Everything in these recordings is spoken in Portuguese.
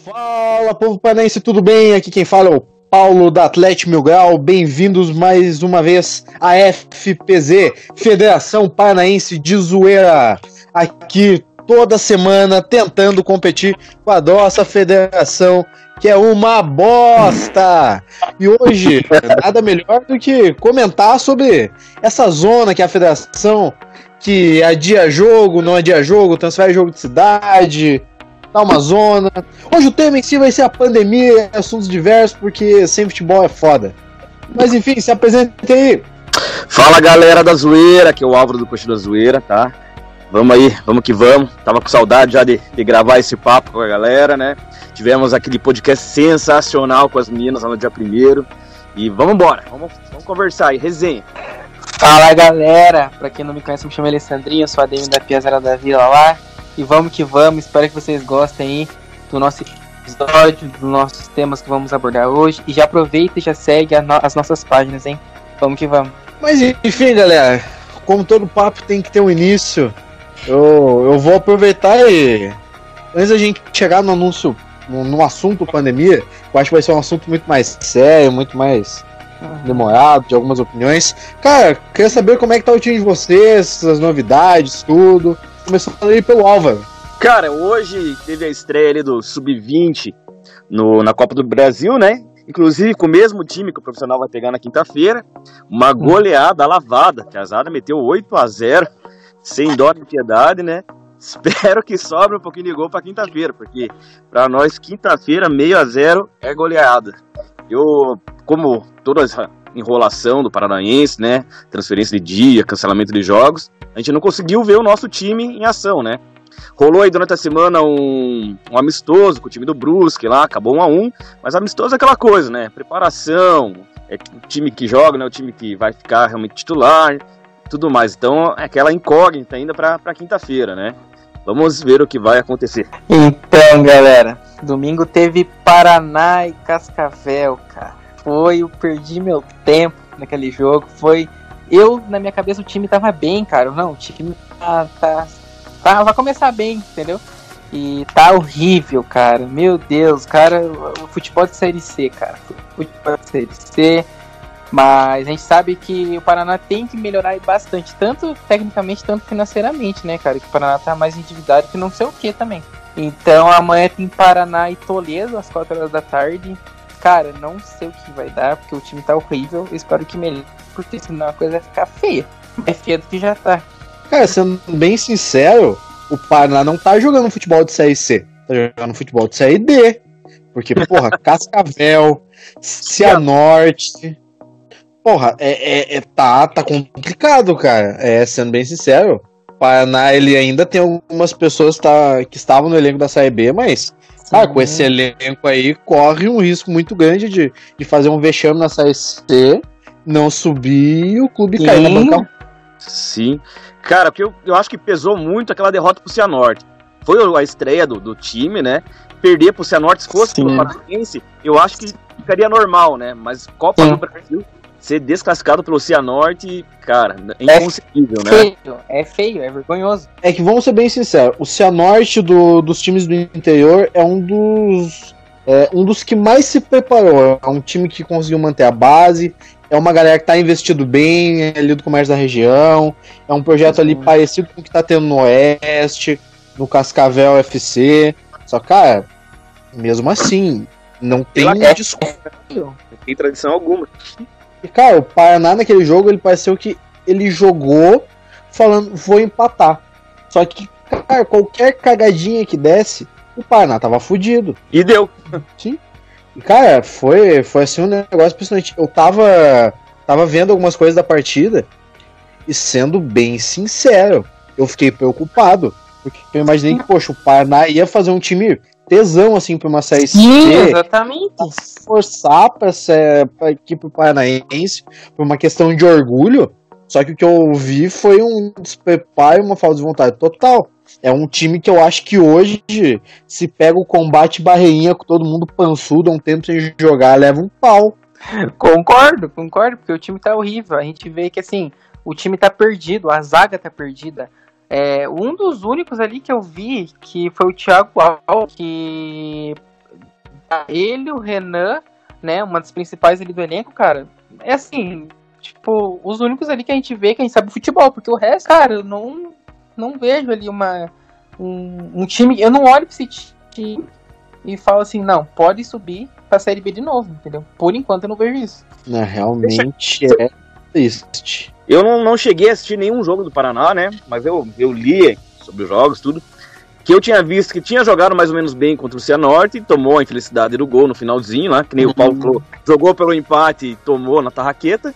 Fala, povo panense, tudo bem? Aqui quem fala é o Paulo da Atlético Mil Grau. Bem-vindos mais uma vez à FPZ, Federação Paranaense de Zoeira. Aqui toda semana tentando competir com a nossa federação, que é uma bosta. E hoje, nada melhor do que comentar sobre essa zona que a federação que adia jogo, não adia jogo, transfere jogo de cidade, tá uma zona. Hoje o tema em si vai ser a pandemia, assuntos diversos, porque sem futebol é foda. Mas enfim, se apresente aí. Fala galera da zoeira, que é o Álvaro do Coxo da Zoeira, tá? Vamos aí, vamos que vamos. Tava com saudade já de, de, gravar esse papo com a galera, né? Tivemos aquele podcast sensacional com as meninas lá no dia primeiro. E vamos embora, vamos, vamos conversar aí, resenha. Fala galera, pra quem não me conhece, me chamo Alessandrinho, sou a DM da Piazara da Vila lá. E vamos que vamos, espero que vocês gostem aí do nosso episódio, dos nossos temas que vamos abordar hoje. E já aproveita e já segue no as nossas páginas, hein? Vamos que vamos. Mas enfim, galera, como todo papo tem que ter um início, eu, eu vou aproveitar e. Antes da gente chegar no anúncio, no, no assunto pandemia, eu acho que vai ser um assunto muito mais sério, muito mais demorado, de algumas opiniões. Cara, queria saber como é que tá o time de vocês, as novidades, tudo. Começando aí pelo Álvaro. Cara, hoje teve a estreia ali do Sub-20 na Copa do Brasil, né? Inclusive com o mesmo time que o profissional vai pegar na quinta-feira. Uma goleada lavada, que a Zada meteu 8 a 0 sem dó de piedade, né? Espero que sobre um pouquinho de gol para quinta-feira, porque para nós quinta-feira meio a zero é goleada. Eu, como toda essa enrolação do Paranaense, né, transferência de dia, cancelamento de jogos, a gente não conseguiu ver o nosso time em ação, né? Rolou aí durante a semana um, um amistoso com o time do Brusque lá, acabou um a um, mas amistoso é aquela coisa, né? Preparação, é o time que joga, né? O time que vai ficar realmente titular, tudo mais. Então é aquela incógnita ainda para quinta-feira, né? Vamos ver o que vai acontecer. Então, galera, domingo teve Paraná e Cascavel, cara. Foi, eu perdi meu tempo naquele jogo. Foi. Eu, na minha cabeça, o time tava bem, cara. Não, o time tá, tá, tá. Vai começar bem, entendeu? E tá horrível, cara. Meu Deus, cara. O futebol de Série C, cara. Futebol de Série C. Mas a gente sabe que o Paraná tem que melhorar bastante, tanto tecnicamente, tanto financeiramente, né, cara? Que o Paraná tá mais endividado que não sei o que também. Então amanhã tem Paraná e Toledo às 4 horas da tarde. Cara, não sei o que vai dar, porque o time tá horrível. Espero que melhore, porque senão a coisa vai ficar feia. É feia do que já tá. Cara, sendo bem sincero, o Paraná não tá jogando futebol de Série C. Tá jogando futebol de Série D. Porque, porra, Cascavel, Cianorte. Porra, é, é, é, tá, tá complicado, cara. É, sendo bem sincero. O Paraná, ele ainda tem algumas pessoas tá, que estavam no elenco da Série B, mas ah, com esse elenco aí, corre um risco muito grande de, de fazer um vexame na Série C, não subir e o clube Sim. cair na banca. Sim. Cara, porque eu, eu acho que pesou muito aquela derrota pro Cianorte. Foi a estreia do, do time, né? Perder pro Cianorte, se fosse Sim. pro Paranaense, eu acho que ficaria normal, né? Mas Copa Sim. do Brasil, ser desclassificado pelo Cianorte, cara, é, é inconcebível, é né? Feio, é feio, é vergonhoso. É que vamos ser bem sinceros, o Cianorte do, dos times do interior é um dos é, um dos que mais se preparou. É um time que conseguiu manter a base, é uma galera que tá investido bem é ali do comércio da região, é um projeto ali parecido com o que tá tendo no Oeste, no Cascavel FC. Só, cara, mesmo assim, não tem é, desculpa. Não tem tradição alguma. E, cara, o Paraná naquele jogo, ele pareceu que ele jogou falando, vou empatar. Só que, cara, qualquer cagadinha que desse, o Paraná tava fudido. E deu. Sim. E, cara, foi, foi assim um negócio impressionante. Eu tava, tava vendo algumas coisas da partida e, sendo bem sincero, eu fiquei preocupado. Porque eu imaginei que, poxa, o Paraná ia fazer um time tesão, assim, pra uma série Sim, C. exatamente. Forçar pra, ser, pra equipe paranaense, por uma questão de orgulho. Só que o que eu vi foi um despreparo e uma falta de vontade total. É um time que eu acho que hoje, se pega o combate barreinha com todo mundo pançudo há um tempo sem jogar, leva um pau. Concordo, concordo, porque o time tá horrível. A gente vê que assim, o time tá perdido, a zaga tá perdida. É, um dos únicos ali que eu vi que foi o Thiago Al, que ele, o Renan, né? Uma das principais ali do elenco, cara. É assim, tipo, os únicos ali que a gente vê que a gente sabe futebol, porque o resto, cara, eu não, não vejo ali uma. Um, um time. Eu não olho pra esse time e falo assim, não, pode subir pra Série B de novo, entendeu? Por enquanto eu não vejo isso. Não, realmente é triste. Eu não, não cheguei a assistir nenhum jogo do Paraná, né? Mas eu, eu li sobre os jogos, tudo. Que eu tinha visto que tinha jogado mais ou menos bem contra o Cianorte, tomou a infelicidade do gol no finalzinho lá, que nem o Paulo falou, jogou pelo empate e tomou na tarraqueta.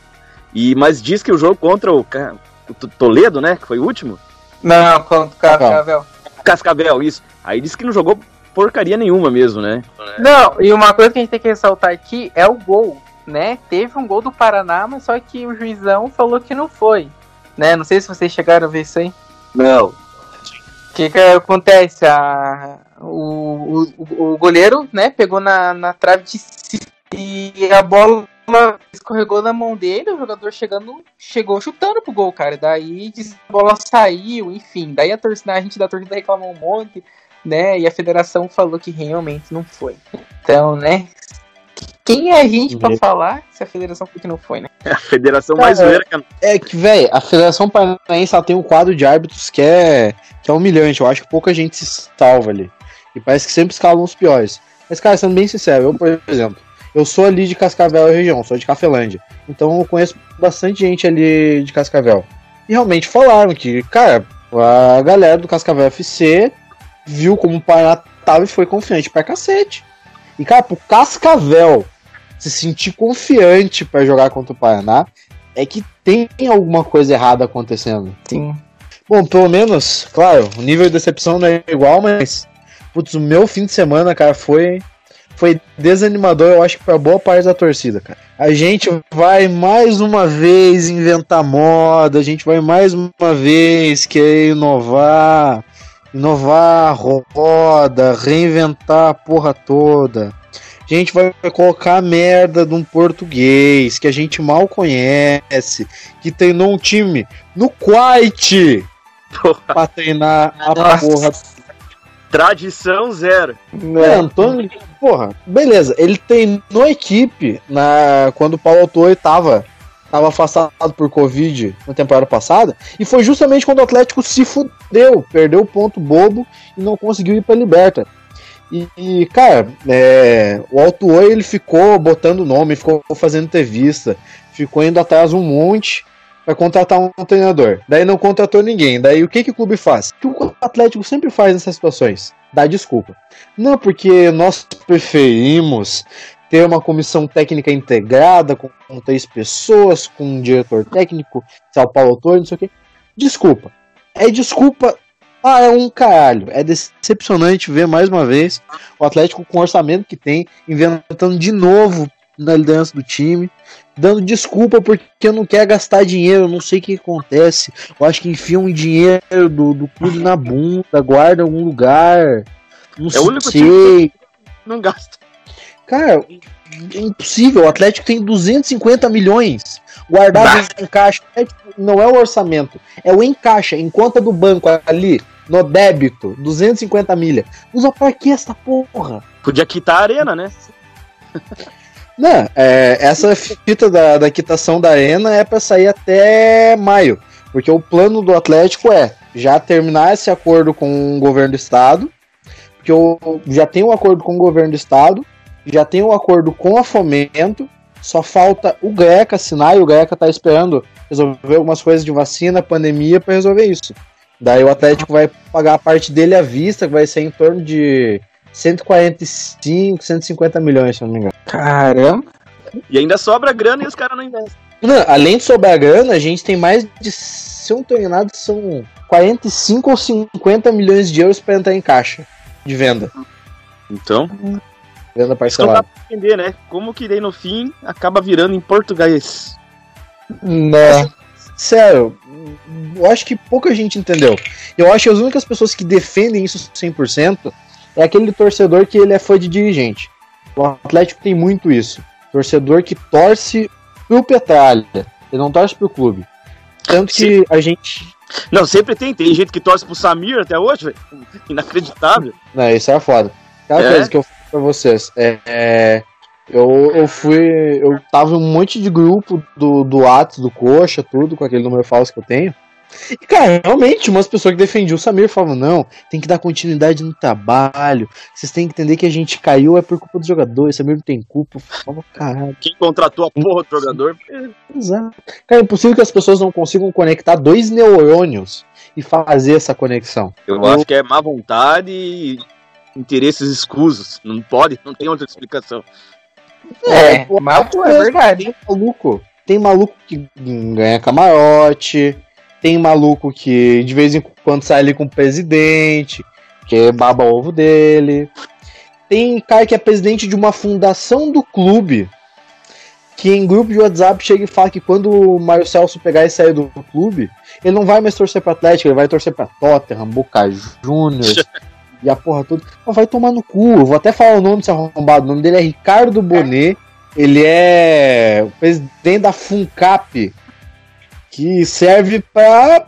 E, mas diz que o jogo contra o, o Toledo, né? Que foi o último. Não, contra o Cascavel. Cascavel, isso. Aí disse que não jogou porcaria nenhuma mesmo, né? Não, e uma coisa que a gente tem que ressaltar aqui é o gol, né? Teve um gol do Paraná, mas só que o juizão falou que não foi, né? Não sei se vocês chegaram a ver isso aí. Não. O que que acontece? A, o, o, o goleiro, né, pegou na, na trave de e a bola escorregou na mão dele, o jogador chegando, chegou chutando pro gol, cara. Daí a bola saiu, enfim. Daí a torcida, a gente da torcida reclamou um monte né? E a federação falou que realmente não foi. Então, né? Quem é a gente para falar se a federação falou que não foi, né? É a federação mais zoeira que É que, velho, a Federação Paranaense ela tem um quadro de árbitros que é, que é humilhante. Eu acho que pouca gente se salva ali. E parece que sempre escalam os piores. Mas, cara, sendo bem sincero, eu, por exemplo, eu sou ali de Cascavel região, sou de Cafelândia. Então eu conheço bastante gente ali de Cascavel. E realmente falaram que, cara, a galera do Cascavel FC viu como o Paraná tava e foi confiante pra cacete. E, cara, pro Cascavel se sentir confiante para jogar contra o Paraná, é que tem alguma coisa errada acontecendo. Sim. Bom, pelo menos, claro, o nível de decepção não é igual, mas. Putz, o meu fim de semana, cara, foi. Foi desanimador, eu acho que pra boa parte da torcida, cara. A gente vai mais uma vez inventar moda, a gente vai mais uma vez querer inovar inovar roda, reinventar a porra toda. A gente vai colocar a merda de um português que a gente mal conhece, que treinou um time no Quite pra treinar a Nossa. porra. Tradição zero. É, Antônio, porra, beleza. Ele treinou a equipe na, quando o Paulo Autor tava estava afastado por Covid na temporada passada, e foi justamente quando o Atlético se fudeu, perdeu o ponto bobo e não conseguiu ir para Liberta. E, e, cara, é, o Alto Oi ele ficou botando nome, ficou fazendo entrevista, ficou indo atrás um monte para contratar um treinador. Daí não contratou ninguém. Daí o que, que o clube faz? O que o Atlético sempre faz nessas situações? Dá desculpa. Não, porque nós preferimos ter uma comissão técnica integrada com, com três pessoas, com um diretor técnico, São Paulo Autor, não sei o quê. Desculpa. É desculpa. Ah, é um caralho. É decepcionante ver mais uma vez o Atlético com o orçamento que tem, inventando de novo na liderança do time, dando desculpa porque não quer gastar dinheiro, eu não sei o que acontece. Eu acho que enfiam um dinheiro do, do clube na bunda, guarda em algum lugar. Não é o único sei. Time que não gasta. Cara, é impossível. O Atlético tem 250 milhões guardados em caixa. Não é o orçamento, é o encaixa, em conta do banco ali, no débito, 250 milha. Usa pra que essa porra? Podia quitar a arena, né? Não, é, essa fita da, da quitação da arena é para sair até maio. Porque o plano do Atlético é já terminar esse acordo com o governo do estado. Porque eu já tem um acordo com o governo do estado já tem um acordo com a Fomento, só falta o GRECA assinar e o GRECA tá esperando resolver algumas coisas de vacina, pandemia para resolver isso. Daí o Atlético vai pagar a parte dele à vista, que vai ser em torno de 145, 150 milhões, se não me engano. Caramba! E ainda sobra grana e os caras não investem. Não, além de sobrar grana, a gente tem mais de, se eu não tô enganado, são 45 ou 50 milhões de euros para entrar em caixa de venda. Então, Venda parcelada. Não dá pra entender, né? Como que daí no fim acaba virando em português. Né? Sério, eu acho que pouca gente entendeu. Eu acho que as únicas pessoas que defendem isso 100% é aquele torcedor que ele é fã de dirigente. O Atlético tem muito isso. Torcedor que torce pro Petralha, ele não torce pro clube. Tanto que Sim. a gente. Não, sempre tem. Tem gente que torce pro Samir até hoje, velho. Inacreditável. Não, isso é foda. Aquela é. coisa que eu pra vocês. É, é, eu, eu fui. Eu tava em um monte de grupo do, do Atos, do Coxa, tudo, com aquele número falso que eu tenho. E, cara, realmente, umas pessoas que defendiam o Samir falavam: não, tem que dar continuidade no trabalho. Vocês têm que entender que a gente caiu é por culpa dos jogadores. Samir não tem culpa. Eu falava, caralho. Quem contratou a porra do jogador? Exato. Cara, é impossível que as pessoas não consigam conectar dois neurônios e fazer essa conexão. Eu acho que é má vontade e interesses escusos. Não pode, não tem outra explicação. É, pô, mal é verdade. Tem maluco. Tem maluco que ganha camarote. Tem maluco que de vez em quando sai ali com o presidente, que baba o ovo dele. Tem cara que é presidente de uma fundação do clube, que em grupo de WhatsApp chega e fala que quando o Mário Celso pegar e sair do clube, ele não vai mais torcer pra Atlético, ele vai torcer pra Tottenham, Boca Juniors e a porra toda. Mas vai tomar no cu. Eu vou até falar o nome desse arrombado. O nome dele é Ricardo Bonet. Ele é o presidente da FUNCAP, que serve pra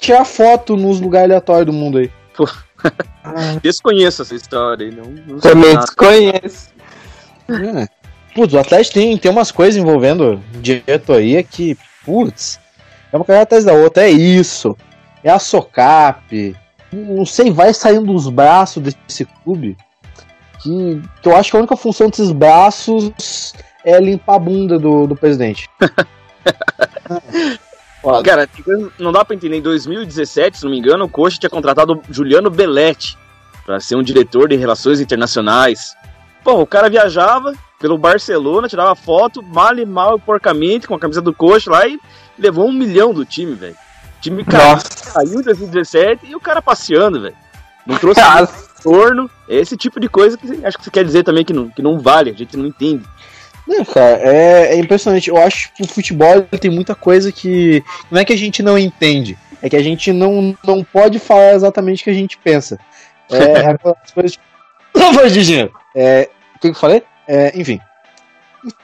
tirar foto nos lugares aleatórios do mundo aí. Desconheço essa história aí, não, não Também nada. desconheço. é. Putz, o Atlético tem, tem umas coisas envolvendo diretoria que, putz, é uma coisa atrás da outra. É isso. É a SOCAP. Não sei, vai saindo dos braços desse clube. Que, que eu acho que a única função desses braços é limpar a bunda do, do presidente. Cara, não dá pra entender. Em 2017, se não me engano, o Coxa tinha contratado Juliano Belletti pra ser um diretor de relações internacionais. Pô, o cara viajava pelo Barcelona, tirava foto, mal e mal e porcamente, com a camisa do Coxa lá e levou um milhão do time, velho. O time caiu, caiu em 2017 e o cara passeando, velho. Não trouxe retorno. É esse tipo de coisa que acho que você quer dizer também que não, que não vale, a gente não entende. Não, cara, é, é impressionante. Eu acho que o futebol tem muita coisa que. Não é que a gente não entende, é que a gente não, não pode falar exatamente o que a gente pensa. É aquelas coisas. Não foi de dinheiro. É, o que que eu falei? É, enfim.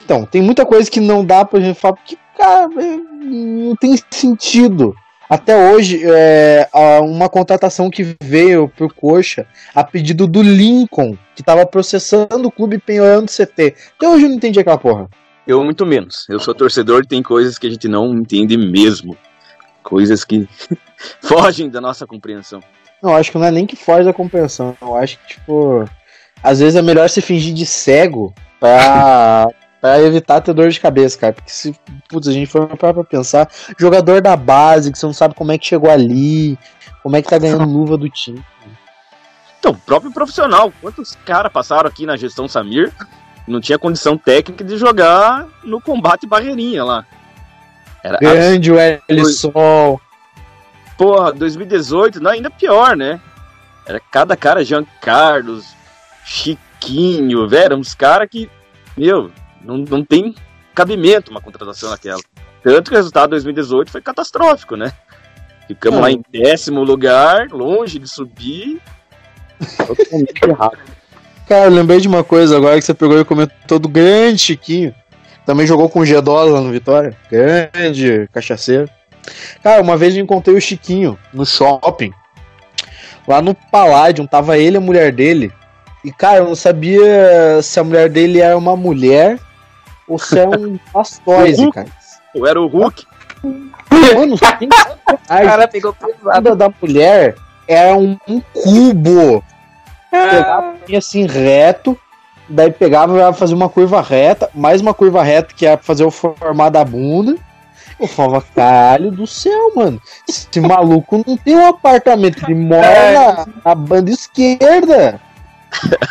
Então, tem muita coisa que não dá pra gente falar, porque, cara, é, não tem sentido. Até hoje, é, uma contratação que veio pro Coxa a pedido do Lincoln, que tava processando o clube penhorando CT. Até hoje eu não entendi aquela porra. Eu muito menos. Eu sou torcedor e tem coisas que a gente não entende mesmo. Coisas que fogem da nossa compreensão. Não, acho que não é nem que foge da compreensão. Eu acho que, tipo, às vezes é melhor se fingir de cego pra, pra evitar ter dor de cabeça, cara. Porque se, putz, a gente for pra pensar, jogador da base, que você não sabe como é que chegou ali, como é que tá ganhando luva do time. Então, o próprio profissional. Quantos caras passaram aqui na gestão Samir não tinha condição técnica de jogar no combate barreirinha lá. Era Grande o Ellison. Porra, 2018, não, ainda pior, né? Era cada cara, Jean Carlos, Chiquinho, velho, uns caras que, meu, não, não tem cabimento uma contratação naquela. Tanto que o resultado de 2018 foi catastrófico, né? Ficamos É. lá em décimo lugar, longe de subir. Totalmente errado. Cara, eu lembrei de uma coisa agora que você pegou e comentou do grande Chiquinho. Também jogou com o G-Dólar lá no Vitória. Grande cachaceiro. Cara, uma vez eu encontrei o Chiquinho no shopping. Lá no Palladium, tava ele e a mulher dele. E, cara, eu não sabia se a mulher dele era uma mulher se era um Blastoise, cara. Ou era o Hulk, Mano, tem o cara pegou pesado. da mulher era um, um cubo. Pegava assim reto, daí pegava ia fazer uma curva reta, mais uma curva reta que era pra fazer o formato da bunda. Eu falava, caralho do céu, mano. Esse maluco não tem um apartamento, ele mora na, na banda esquerda.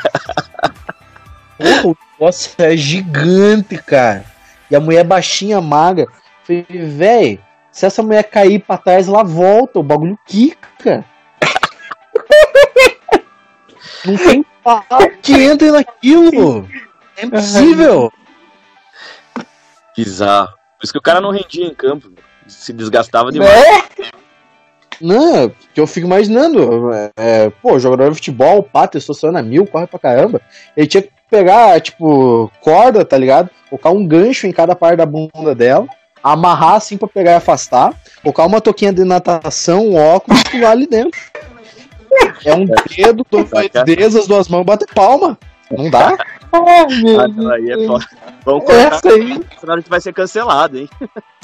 Porra, o negócio é gigante, cara. E a mulher baixinha, magra. Falei, véi, se essa mulher cair pra trás, ela volta, o bagulho quica. Não tem pau que entre naquilo. É impossível. bizarro. Por isso que o cara não rendia em campo, se desgastava demais. É? Não, que eu fico imaginando. É, é, pô, jogador de futebol, pá, testosterona mil, corre pra caramba. Ele tinha que pegar, tipo, corda, tá ligado? Colocar um gancho em cada parte da bunda dela, amarrar assim pra pegar e afastar, colocar uma toquinha de natação, um óculos e pular ali dentro. É um dedo, dois dedos, as duas mãos, bater palma. Não dá? Ah, aí é foda. Vamos cortar, Essa aí. senão a gente vai ser cancelado, hein?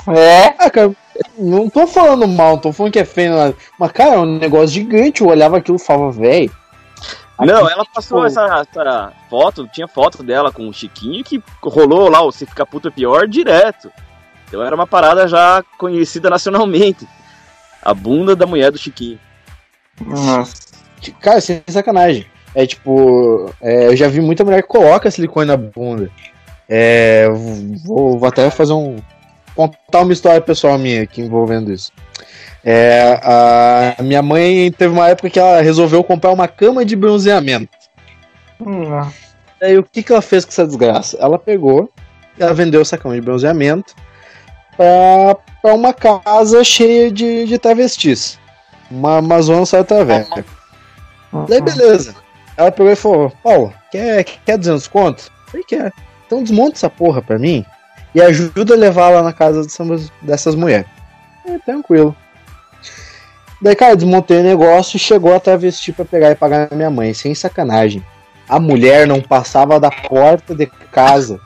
É. Cara, não tô falando mal, não tô falando que é feio, nada. mas, cara, é um negócio gigante. Eu olhava aquilo e falava, velho. Não, ela passou tipo- essa, essa foto, tinha foto dela com o Chiquinho que rolou lá o Se Fica Puto é Pior direto. Então era uma parada já conhecida nacionalmente. A bunda da mulher do Chiquinho. Nossa. Cara, sem sacanagem. É tipo, é, eu já vi muita mulher que coloca silicone na bunda. É, vou, vou até fazer um. contar uma história pessoal minha aqui envolvendo isso. É, a minha mãe teve uma época que ela resolveu comprar uma cama de bronzeamento. Hum, Aí o que, que ela fez com essa desgraça? Ela pegou, ela vendeu essa cama de bronzeamento pra, pra uma casa cheia de, de travestis. Uma Amazônia saiu traveca. Daí beleza. Ela pegou e falou, Paulo, quer, quer 200 conto? Eu Falei, quer. Então desmonta essa porra pra mim e ajuda a levar lá na casa dessas, dessas mulheres. É, tranquilo. Daí, cara, desmontei o negócio e chegou a travesti pra pegar e pagar a minha mãe, sem sacanagem. A mulher não passava da porta de casa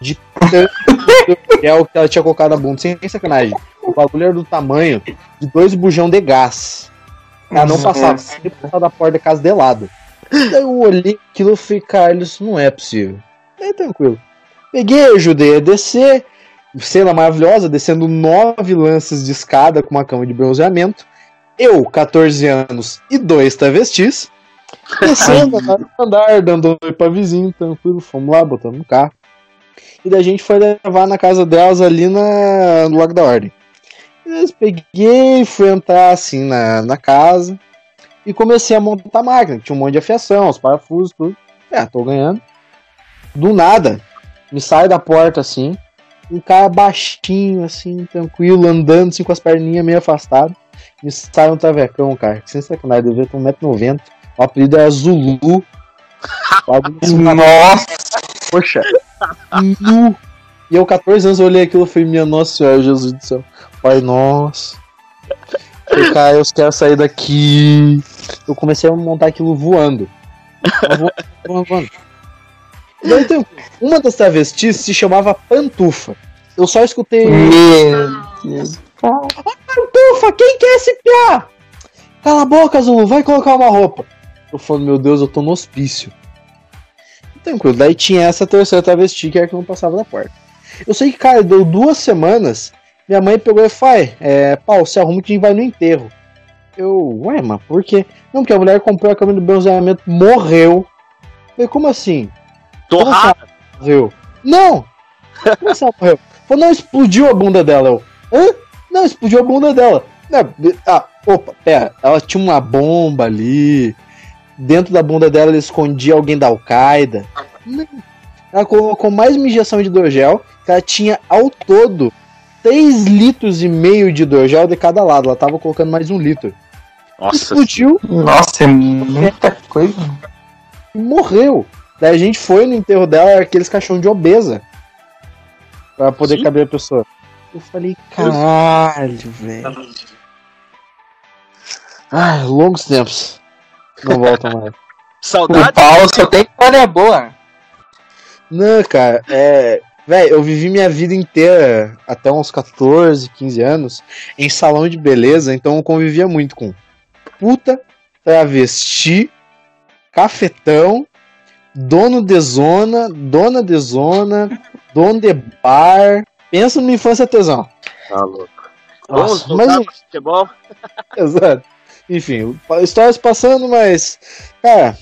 de tanto que ela tinha colocado na bunda, sem sacanagem. O bagulho era do tamanho de dois bujão de gás. Ela não passava, sempre passava da porta de casa de lado. Daí eu olhei aquilo e falei, cara, isso não é possível. Daí tranquilo. Peguei, ajudei a descer. Cena maravilhosa, descendo nove lances de escada com uma cama de bronzeamento. Eu, 14 anos e dois travestis. Descendo, andar, dando oi pra vizinho, tranquilo. Fomos lá, botando no carro. E daí a gente foi levar na casa delas ali na, no Lago da Ordem. Beleza, peguei, fui entrar assim na, na casa e comecei a montar a máquina. Tinha um monte de afiação, os parafusos, tudo. É, tô ganhando. Do nada, me sai da porta assim, um cara baixinho, assim, tranquilo, andando assim com as perninhas meio afastado. Me sai um travecão, cara, que sem sacanagem, devia ter 1,90m. O apelido era Zulu. Nossa. Poxa, nu. E eu, 14 anos, eu olhei aquilo e falei, minha nossa senhora, Jesus do céu. Pai, nossa. Falei, cara, eu quero sair daqui. Eu comecei a montar aquilo voando. Eu Voando, voando, voando. Daí tem uma das travestis se chamava Pantufa. Eu só escutei. Meu Deus. Pantufa, quem quer esse piá? Cala a boca, Zulu, vai colocar uma roupa. Eu falando, meu Deus, eu tô no hospício. Tranquilo, daí tinha essa terceira travesti que era que não passava da porta. Eu sei que, cara, deu duas semanas, minha mãe pegou e falou, é, Paulo, se arruma que a gente vai no enterro. Eu, ué, mas por quê? Não, porque a mulher comprou a cama de bronzeamento, morreu. Eu falei, como assim? Torrada! Morreu. Não! Como assim ela morreu? Falou, não, explodiu a bunda dela. Eu, hã? Não, explodiu a bunda dela. Ah, opa, pera, ela tinha uma bomba ali. Dentro da bunda dela ela escondia alguém da Al-Qaeda. Ela colocou mais uma injeção de hidrogel, que ela tinha ao todo 3 litros e meio de hidrogel de cada lado. Ela tava colocando mais um litro. Nossa, Explodiu Nossa, é muita coisa. e morreu. Daí a gente foi no enterro dela, aqueles caixão de obesa. Pra poder Sim. caber a pessoa. Eu falei, caralho, velho. Ai, longos tempos. Não voltam mais. O saudade. Paulo só tem história boa. Não, cara, é. Velho, eu vivi minha vida inteira, até uns 14, 15 anos, em salão de beleza, então eu convivia muito com puta, travesti, cafetão, dono de zona, dona de zona, dono de bar. Pensa numa infância tesão. Tá louco. Nossa, Vamos mas- pro futebol? Exato. Enfim, histórias passando, mas. Cara,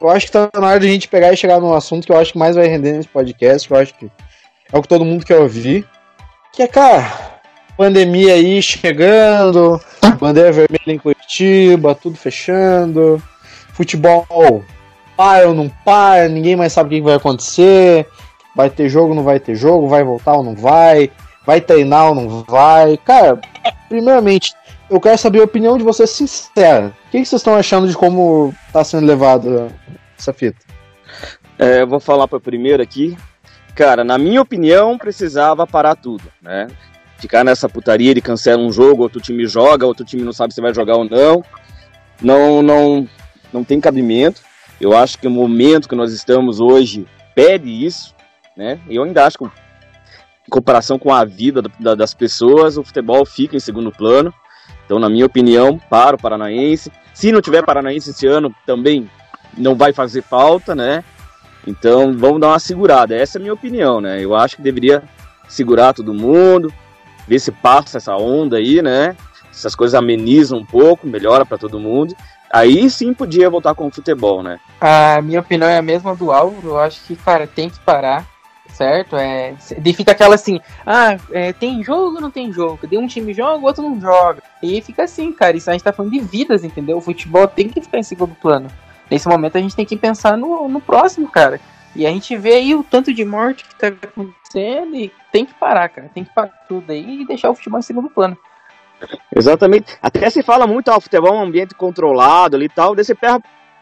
eu acho que tá na hora de a gente pegar e chegar num assunto que eu acho que mais vai render nesse podcast, que eu acho que é o que todo mundo quer ouvir. Que é, cara, pandemia aí chegando, bandeira vermelha em Curitiba, tudo fechando, futebol para ou não para, ninguém mais sabe o que vai acontecer, vai ter jogo, não vai ter jogo, vai voltar ou não vai, vai treinar ou não vai. Cara, primeiramente, eu quero saber a opinião de vocês sincera. O que vocês estão achando de como tá sendo levado essa fita? É, eu vou falar para primeiro aqui. Cara, na minha opinião, precisava parar tudo, né? Ficar nessa putaria de cancela um jogo, outro time joga, outro time não sabe se vai jogar ou não. Não, não, não tem cabimento. Eu acho que o momento que nós estamos hoje pede isso, né? Eu ainda acho que, em comparação com a vida da, das pessoas, o futebol fica em segundo plano. Então, na minha opinião, para o Paranaense. Se não tiver Paranaense esse ano, também não vai fazer falta, né? Então, vamos dar uma segurada. Essa é a minha opinião, né? Eu acho que deveria segurar todo mundo, ver se passa essa onda aí, né? Essas coisas amenizam um pouco, melhora para todo mundo. Aí sim podia voltar com o futebol, né? A minha opinião é a mesma do Álvaro. Eu acho que, cara, tem que parar, certo? É, fica aquela assim, ah, é, tem jogo não tem jogo? De um time joga, o outro não joga. E fica assim, cara. Isso a gente tá falando de vidas, entendeu? O futebol tem que ficar em segundo plano. Nesse momento a gente tem que pensar no, no próximo, cara. E a gente vê aí o tanto de morte que tá acontecendo e tem que parar, cara. Tem que parar tudo aí e deixar o futebol em segundo plano. Exatamente. Até se fala muito, ah, o futebol é um ambiente controlado ali e tal. Daí você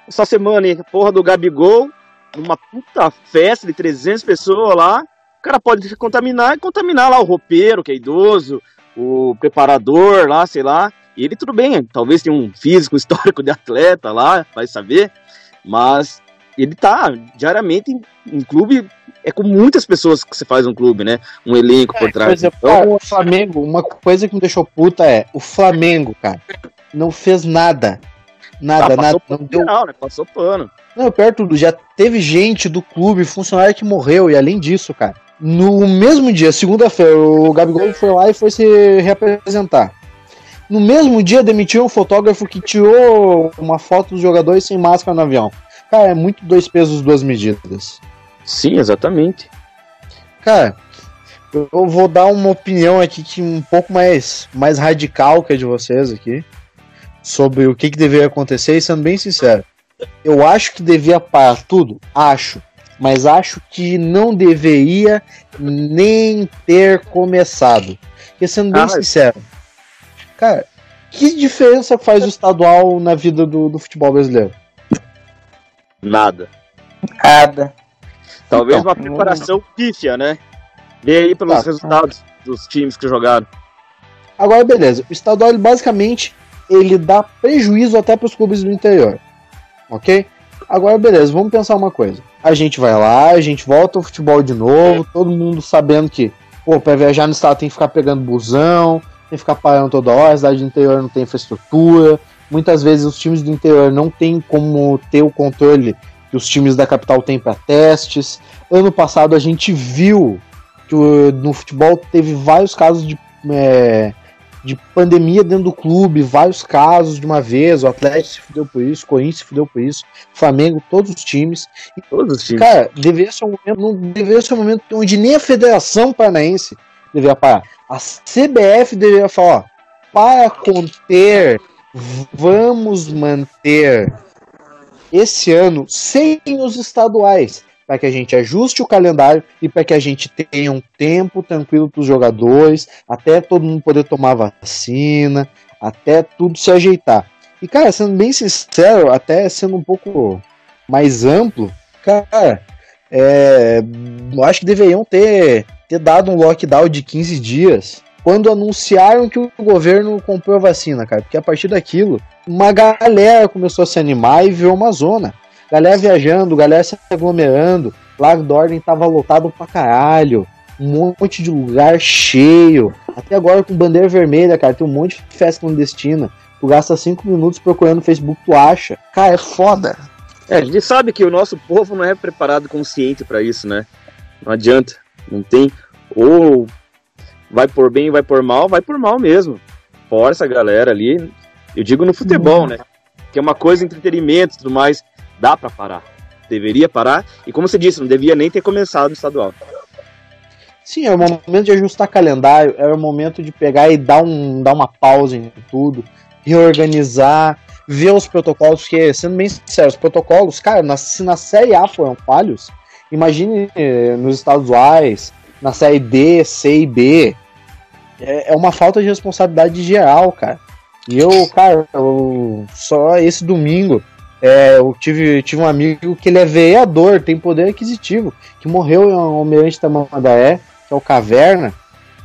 essa semana aí, porra do Gabigol, numa puta festa de 300 pessoas lá. O cara pode se contaminar e contaminar lá o roupeiro, que é idoso, o preparador lá, sei lá. E ele tudo bem, talvez tenha um físico histórico de atleta lá, vai saber. Mas ele tá diariamente em, em clube é com muitas pessoas que você faz um clube, né? Um elenco é, por trás. Por exemplo, então... o Flamengo, uma coisa que me deixou puta é o Flamengo, cara, não fez nada. Nada, ah, nada. Não deu. Geral, né? Passou pano. Não, pior tudo, já teve gente do clube, funcionário que morreu, e além disso, cara, no mesmo dia, segunda-feira, o Gabigol foi lá e foi se reapresentar. No mesmo dia, demitiu um fotógrafo que tirou uma foto dos jogadores sem máscara no avião. Cara, é muito dois pesos, duas medidas. Sim, exatamente. Cara, eu vou dar uma opinião aqui que um pouco mais, mais radical que a de vocês aqui sobre o que, que deveria acontecer e sendo bem sincero. Eu acho que devia parar tudo, acho, mas acho que não deveria nem ter começado. E sendo bem ah, sincero, cara, que diferença faz o estadual na vida do, do futebol brasileiro? Nada. Nada. Talvez então, uma preparação pífia, né? Vê aí pelos tá, resultados tá. dos times que jogaram. Agora, beleza. O estadual, ele, basicamente, ele dá prejuízo até para os clubes do interior. Ok? Agora, beleza, vamos pensar uma coisa. A gente vai lá, a gente volta ao futebol de novo, todo mundo sabendo que, pô, pra viajar no estado tem que ficar pegando busão, tem que ficar parando toda hora, a cidade do interior não tem infraestrutura. Muitas vezes os times do interior não tem como ter o controle que os times da capital têm para testes. Ano passado a gente viu que no futebol teve vários casos de, é, de pandemia dentro do clube, vários casos de uma vez. O Atlético se fudeu por isso, o Corinthians se fudeu por isso, Flamengo, todos os times. E, todos os times. Cara, deveria ser um momento, não deveria ser um momento onde nem a Federação Paranaense deveria parar. A CBF deveria falar: ó, para conter, vamos manter esse ano sem os estaduais, para que a gente ajuste o calendário e para que a gente tenha um tempo tranquilo para os jogadores, até todo mundo poder tomar vacina, até tudo se ajeitar. E, cara, sendo bem sincero, até sendo um pouco mais amplo, cara, é, eu acho que deveriam ter, ter dado um lockdown de 15 dias quando anunciaram que o governo comprou a vacina, cara. Porque a partir daquilo, uma galera começou a se animar e viu uma zona. Galera viajando, galera se aglomerando. Lago da Ordem tava lotado pra caralho. Um monte de lugar cheio. Até agora com bandeira vermelha, cara. Tem um monte de festa clandestina. Tu gasta cinco minutos procurando no Facebook, tu acha. Cara, é foda. É, a gente sabe que o nosso povo não é preparado consciente para isso, né? Não adianta. Não tem. Ou vai por bem, vai por mal, vai por mal mesmo. Força a galera ali. Eu digo no futebol, uhum. né? Que é uma coisa entretenimento e tudo mais. Dá para parar. Deveria parar. E como você disse, não devia nem ter começado o estadual. Sim, é o momento de ajustar calendário, é o momento de pegar e dar, um, dar uma pausa em tudo, reorganizar, ver os protocolos, porque, sendo bem sincero, os protocolos, cara, na, se na Série A foram falhos, imagine eh, nos estaduais, na série D, C e B. É, é uma falta de responsabilidade geral, cara. E eu, cara, eu, só esse domingo é, eu tive, tive um amigo que ele é vereador, tem poder aquisitivo, que morreu em um Almirante Tamandaé, que é o Caverna.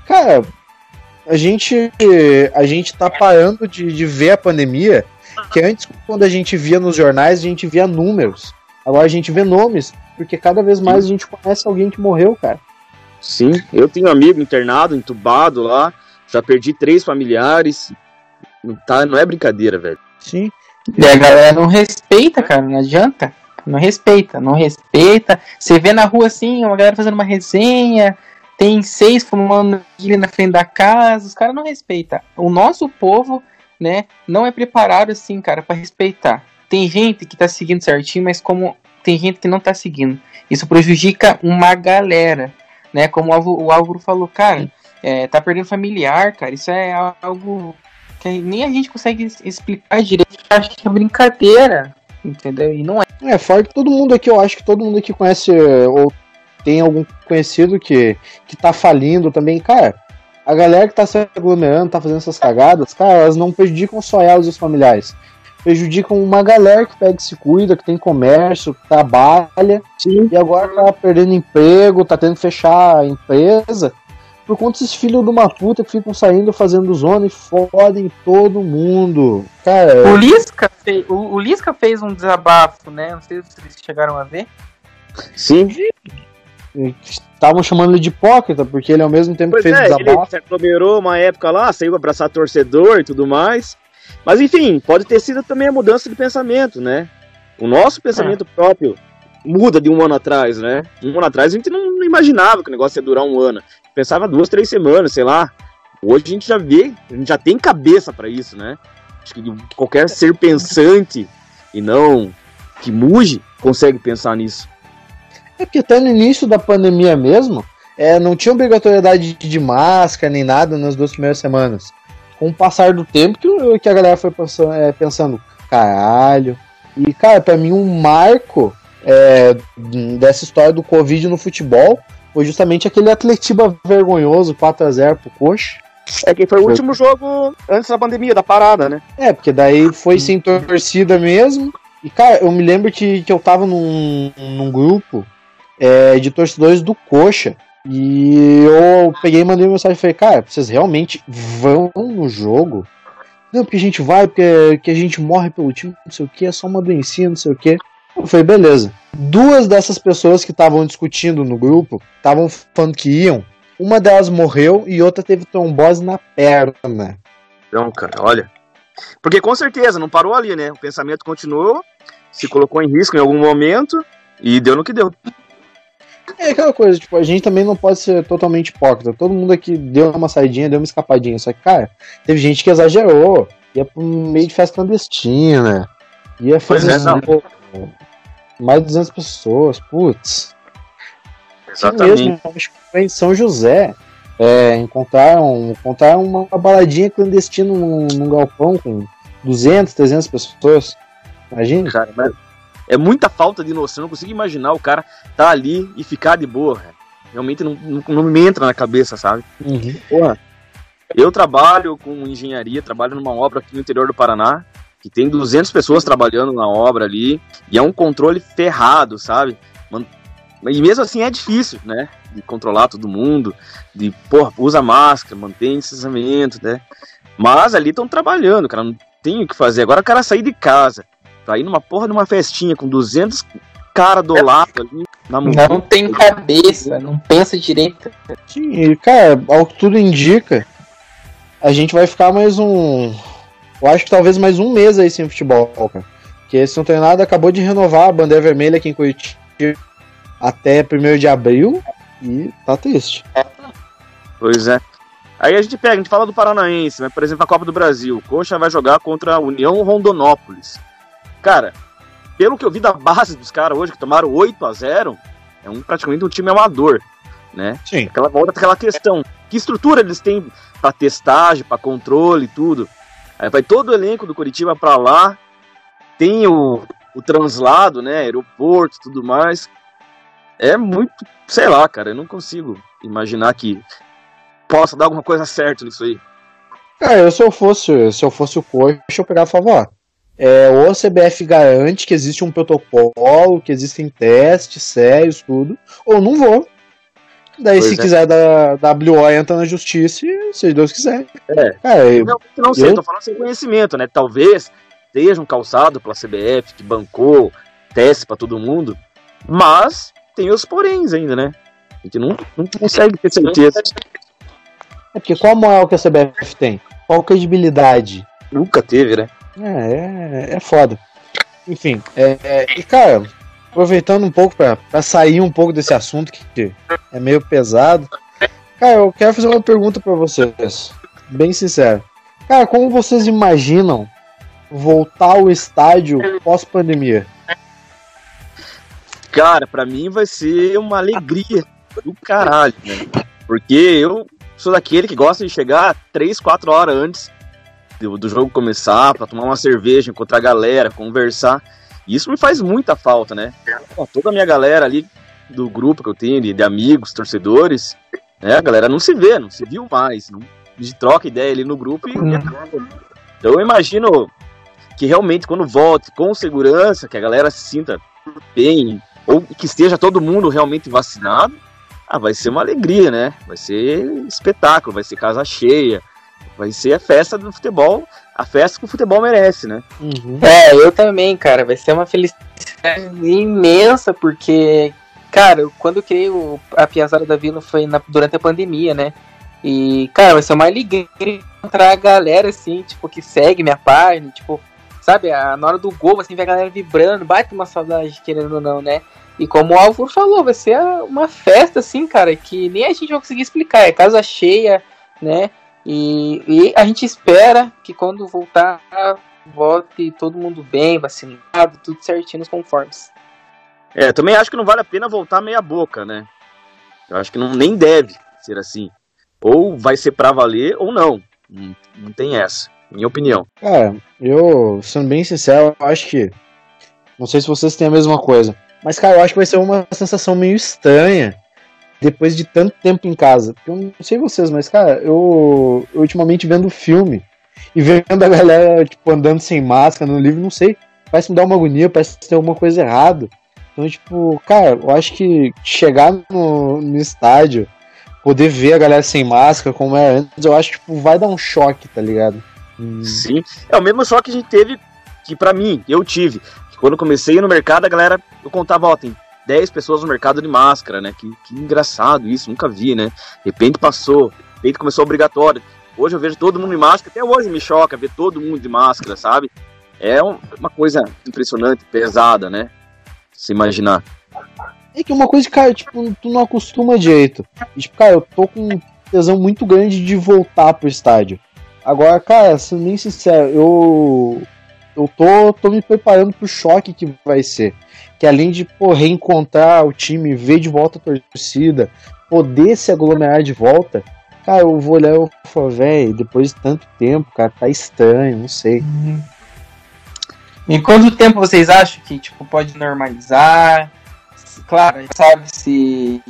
Cara, a gente, a gente tá parando de, de ver a pandemia, que antes, quando a gente via nos jornais, a gente via números. Agora a gente vê nomes, porque cada vez mais a gente conhece alguém que morreu, cara. Sim, eu tenho um amigo internado, entubado lá, já perdi três familiares. Não, tá, não é brincadeira, velho. Sim. E a galera não respeita, cara, não adianta. Não respeita, não respeita. Você vê na rua assim, uma galera fazendo uma resenha, tem seis fumando na frente da casa, os caras não respeitam. O nosso povo, né, não é preparado assim, cara, para respeitar. Tem gente que tá seguindo certinho, mas como tem gente que não tá seguindo. Isso prejudica uma galera, né? Como o Álvaro falou, cara, é, tá perdendo familiar, cara. Isso é algo que nem a gente consegue explicar direito. Acho que é brincadeira, entendeu? E não é. É, fora que todo mundo aqui, eu acho que todo mundo aqui conhece ou tem algum conhecido que, que tá falindo também. Cara, a galera que tá se aglomerando, tá fazendo essas cagadas, cara, elas não prejudicam só elas e os familiares. Prejudicam uma galera que pega e se cuida, que tem comércio, que trabalha, Sim. e agora tá perdendo emprego, tá tendo que fechar a empresa. Por conta desses filhos de uma puta que ficam saindo fazendo zona e fodem todo mundo. Cara. O Lisca, fez, o, o Lisca fez um desabafo, né? Não sei se vocês chegaram a ver. Sim. Estavam chamando ele de hipócrita, porque ele ao mesmo tempo pois fez é, desabafo. Ele se aglomerou uma época lá, saiu abraçar torcedor e tudo mais. Mas enfim, pode ter sido também a mudança de pensamento, né? O nosso pensamento é. próprio muda de um ano atrás, né? Um ano atrás a gente não imaginava que o negócio ia durar um ano. Pensava duas, três semanas, sei lá. Hoje a gente já vê, a gente já tem cabeça para isso, né? Acho que qualquer ser pensante e não que muge consegue pensar nisso. É porque até no início da pandemia mesmo, é, não tinha obrigatoriedade de máscara nem nada nas duas primeiras semanas. Com o passar do tempo que, que a galera foi pensando, é, pensando caralho. E, cara, pra mim um marco é, dessa história do Covid no futebol foi justamente aquele Atletiba vergonhoso 4x0 pro Coxa. É que foi o último jogo antes da pandemia, da parada, né? É, porque daí foi sem torcida mesmo. E, cara, eu me lembro que, que eu tava num, num grupo é, de torcedores do Coxa. E eu peguei e mandei uma mensagem e falei, cara, vocês realmente vão no jogo? Não, porque a gente vai, porque, porque a gente morre pelo time, não sei o que, é só uma doencinha, não sei o que. Eu falei, beleza. Duas dessas pessoas que estavam discutindo no grupo estavam falando que iam. Uma delas morreu e outra teve trombose na perna. Então, cara, olha. Porque com certeza não parou ali, né? O pensamento continuou, se colocou em risco em algum momento e deu no que deu. É aquela coisa, tipo, a gente também não pode ser totalmente hipócrita. Todo mundo aqui deu uma saidinha, deu uma escapadinha. Só que, cara, teve gente que exagerou. Ia pra um meio de festa clandestina. Ia fazer é, mais de 200 pessoas. Putz. Exatamente. Mesmo, acho que foi em São José. É, encontraram, encontraram uma, uma baladinha clandestina num, num galpão com 200, 300 pessoas. Imagina. Cara, mas é muita falta de noção. Eu não consigo imaginar o cara tá ali e ficar de boa. Realmente não, não, não me entra na cabeça, sabe? Uhum. Porra, eu trabalho com engenharia, trabalho numa obra aqui no interior do Paraná, que tem 200 pessoas trabalhando na obra ali, e é um controle ferrado, sabe? E mesmo assim é difícil, né? De controlar todo mundo, de, porra, usa máscara, mantém distanciamento, né? Mas ali estão trabalhando, cara, não tem o que fazer. Agora o cara sair de casa, Tá ir numa porra de uma festinha com 200 cara do lado ali na Não tem cabeça, não pensa direito. Sim, cara, ao que tudo indica, a gente vai ficar mais um. Eu acho que talvez mais um mês aí sem futebol, cara. Porque esse não tem nada, acabou de renovar a bandeira vermelha aqui em Curitiba até 1 de abril e tá triste. Pois é. Aí a gente pega, a gente fala do Paranaense, mas, por exemplo, a Copa do Brasil. O Coxa vai jogar contra a União Rondonópolis. Cara, pelo que eu vi da base dos caras hoje, que tomaram 8 a 0 é um, praticamente um time amador, né? Sim. Aquela volta aquela questão. Que estrutura eles têm para testagem, para controle e tudo? Aí vai todo o elenco do Curitiba para lá, tem o, o translado, né? Aeroporto tudo mais. É muito, sei lá, cara, eu não consigo imaginar que possa dar alguma coisa certa nisso aí. Cara, eu se eu fosse, se eu fosse o coach, eu pegava e falava, ó, é, ou a CBF garante que existe um protocolo, que existem testes sérios, tudo, ou não vou. Daí, pois se é. quiser da WO, entra na justiça e se Deus quiser. É. é eu, não, não sei, eu... tô falando sem conhecimento, né? Talvez esteja um calçado pela CBF que bancou acontece para todo mundo, mas tem os poréns ainda, né? A gente não, não consegue ter certeza. É porque qual a moral que a CBF tem? Qual credibilidade? Nunca teve, né? É, é, é foda. Enfim, é, é, e cara, aproveitando um pouco pra sair um pouco desse assunto que é meio pesado, cara, eu quero fazer uma pergunta pra vocês, bem sincero. Cara, como vocês imaginam voltar ao estádio pós-pandemia? Cara, pra mim vai ser uma alegria do caralho, né? Porque eu sou daquele que gosta de chegar 3, 4 horas antes do, do jogo começar, para tomar uma cerveja, encontrar a galera, conversar. E isso me faz muita falta, né? toda a minha galera ali do grupo que eu tenho, de, de amigos, torcedores, né? A galera não se vê, não se viu mais. Não, de troca ideia ali no grupo e, acaba. Então eu imagino que realmente quando volte com segurança, que a galera se sinta bem, ou que esteja todo mundo realmente vacinado, ah, vai ser uma alegria, né? Vai ser espetáculo, vai ser casa cheia, vai ser a festa do futebol, a festa que o futebol merece, né? Uhum. É, eu também, cara, vai ser uma felicidade imensa, porque, cara, quando eu criei o, a Piazada da Vila foi na, durante a pandemia, né? E, cara, vai ser uma alegria encontrar a galera, assim, tipo, que segue minha página, tipo, sabe, a, na hora do gol, assim, ver a galera vibrando, bate uma saudade, querendo ou não, né? E como o Álvaro falou, vai ser uma festa, assim, cara, que nem a gente vai conseguir explicar. É casa cheia, né? E, e a gente espera que quando voltar, volte todo mundo bem, vacinado, tudo certinho nos conformes. É, também acho que não vale a pena voltar meia boca, né? Eu acho que não, nem deve ser assim. Ou vai ser pra valer ou não. Não, não tem essa, minha opinião. Cara, eu, sendo bem sincero, eu acho que. Não sei se vocês têm a mesma coisa. Mas, cara, eu acho que vai ser uma sensação meio estranha depois de tanto tempo em casa. Eu não sei vocês, mas, cara, eu, eu ultimamente vendo filme e vendo a galera, tipo, andando sem máscara no livro, não sei. Parece me dar uma agonia, parece ter alguma coisa errada. Então, tipo, cara, eu acho que chegar no, no estádio, poder ver a galera sem máscara, como era antes, eu acho que tipo, vai dar um choque, tá ligado? Hum. Sim. É o mesmo choque que a gente teve, que para mim, eu tive. Quando comecei no mercado, a galera, eu contava, ó, tem 10 pessoas no mercado de máscara, né? Que, que engraçado isso, nunca vi, né? De repente passou, de repente começou obrigatório. Hoje eu vejo todo mundo de máscara, até hoje me choca ver todo mundo de máscara, sabe? É uma coisa impressionante, pesada, né? Se imaginar. É que uma coisa, cara, tipo, tu não acostuma direito. E, tipo, cara, eu tô com um tesão muito grande de voltar pro estádio. Agora, cara, sendo bem sincero, eu eu tô, tô me preparando pro choque que vai ser. Que além de pô, reencontrar o time, ver de volta a torcida, poder se aglomerar de volta, cara, eu vou olhar e vou falar, velho, depois de tanto tempo, cara, tá estranho, não sei. Uhum. E quanto tempo vocês acham que tipo, pode normalizar? Claro, sabe se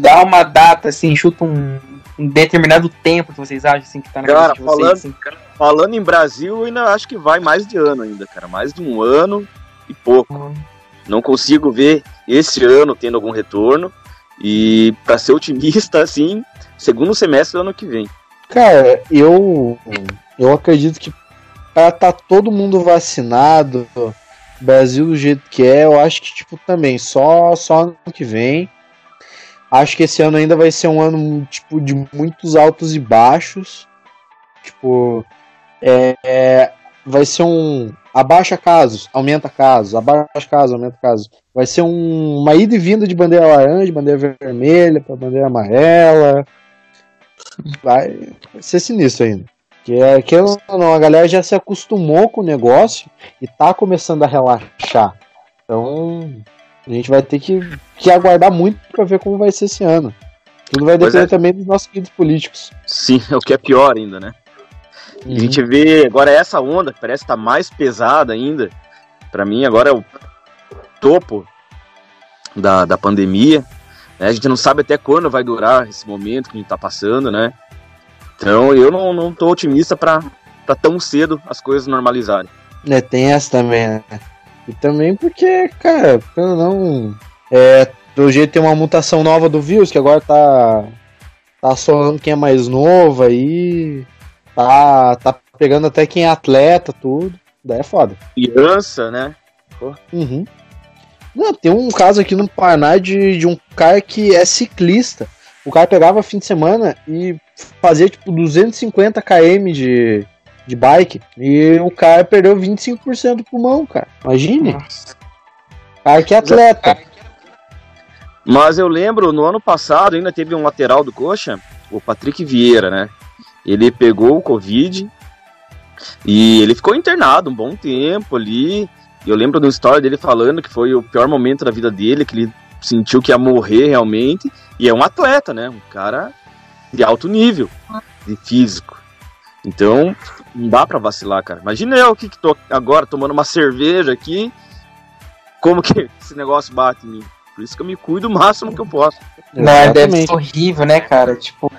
dá uma data assim, chuta um, um determinado tempo que vocês acham assim, que tá na cara, de vocês, falando, assim. falando em Brasil, eu ainda acho que vai mais de ano ainda, cara. Mais de um ano e pouco. Hum. Não consigo ver esse ano tendo algum retorno. E para ser otimista, assim, segundo semestre do ano que vem. Cara, eu eu acredito que para tá todo mundo vacinado, Brasil do jeito que é, eu acho que tipo também só só ano que vem. Acho que esse ano ainda vai ser um ano tipo de muitos altos e baixos. Tipo, é, é, vai ser um abaixa casos, aumenta casos, abaixa casos, aumenta casos. Vai ser um, uma ida e vinda de bandeira laranja, bandeira vermelha para bandeira amarela. Vai, vai ser sinistro ainda. Que é que não, a galera já se acostumou com o negócio e tá começando a relaxar. Então, a gente vai ter que, que aguardar muito para ver como vai ser esse ano. Tudo vai depender é. também dos nossos políticos. Sim, é o que é pior ainda, né? Uhum. A gente vê agora essa onda que parece estar tá mais pesada ainda. Para mim, agora é o topo da, da pandemia. Né? A gente não sabe até quando vai durar esse momento que a gente está passando, né? Então eu não, não tô otimista para tão cedo as coisas normalizarem. É, tem essa também, né? E também porque, cara, não. É, do jeito tem uma mutação nova do vírus, que agora tá. Tá assolando quem é mais novo aí. Tá, tá pegando até quem é atleta, tudo. Daí é foda. Criança, né? Uhum. Não, tem um caso aqui no Paraná de, de um cara que é ciclista. O cara pegava fim de semana e fazia tipo 250 km de, de bike. E o cara perdeu 25% do pulmão, cara. Imagine. Nossa. Cara que é atleta. Mas eu lembro, no ano passado ainda teve um lateral do Coxa, o Patrick Vieira, né? Ele pegou o Covid e ele ficou internado um bom tempo ali. E eu lembro de uma história dele falando que foi o pior momento da vida dele, que ele sentiu que ia morrer realmente. E é um atleta, né? Um cara de alto nível de físico. Então, não dá pra vacilar, cara. Imagina eu que tô agora tomando uma cerveja aqui, como que esse negócio bate em mim. Por isso que eu me cuido o máximo que eu posso. Não, deve ser horrível, né, cara? Tipo,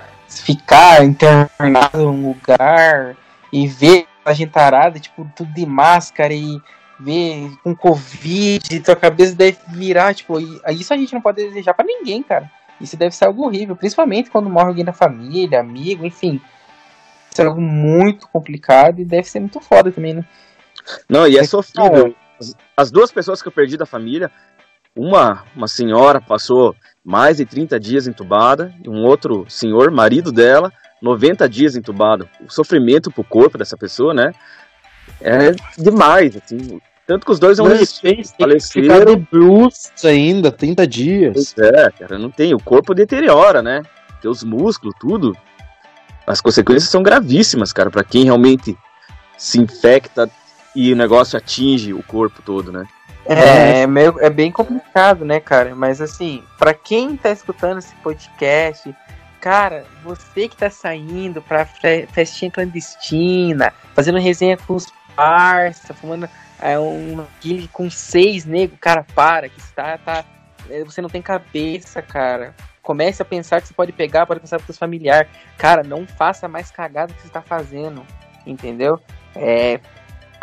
ficar internado num lugar e ver a gente arada, tipo, tudo de máscara e ver com Covid, tua cabeça deve virar, tipo, isso a gente não pode desejar para ninguém, cara. Isso deve ser algo horrível, principalmente quando morre alguém da família, amigo, enfim. Isso é algo muito complicado e deve ser muito foda também, né? Não, e é sofrível. As duas pessoas que eu perdi da família, uma, uma senhora passou mais de 30 dias entubada, e um outro senhor, marido dela, 90 dias entubado. O sofrimento pro corpo dessa pessoa, né? É demais, assim. Tanto que os dois vão faleceram. de ainda, 30 dias. Pois é, cara, não tem. O corpo deteriora, né? Tem os músculos, tudo. As consequências são gravíssimas, cara, para quem realmente se infecta e o negócio atinge o corpo todo, né? É, é, meio, é bem complicado, né, cara? Mas assim, para quem tá escutando esse podcast, cara, você que tá saindo pra festinha clandestina, fazendo resenha com os parça, fumando é, um guile com seis negros, cara, para, que está, tá. É, você não tem cabeça, cara. Comece a pensar que você pode pegar, pode pensar para seus familiares. Cara, não faça mais cagada que você está fazendo, entendeu? É,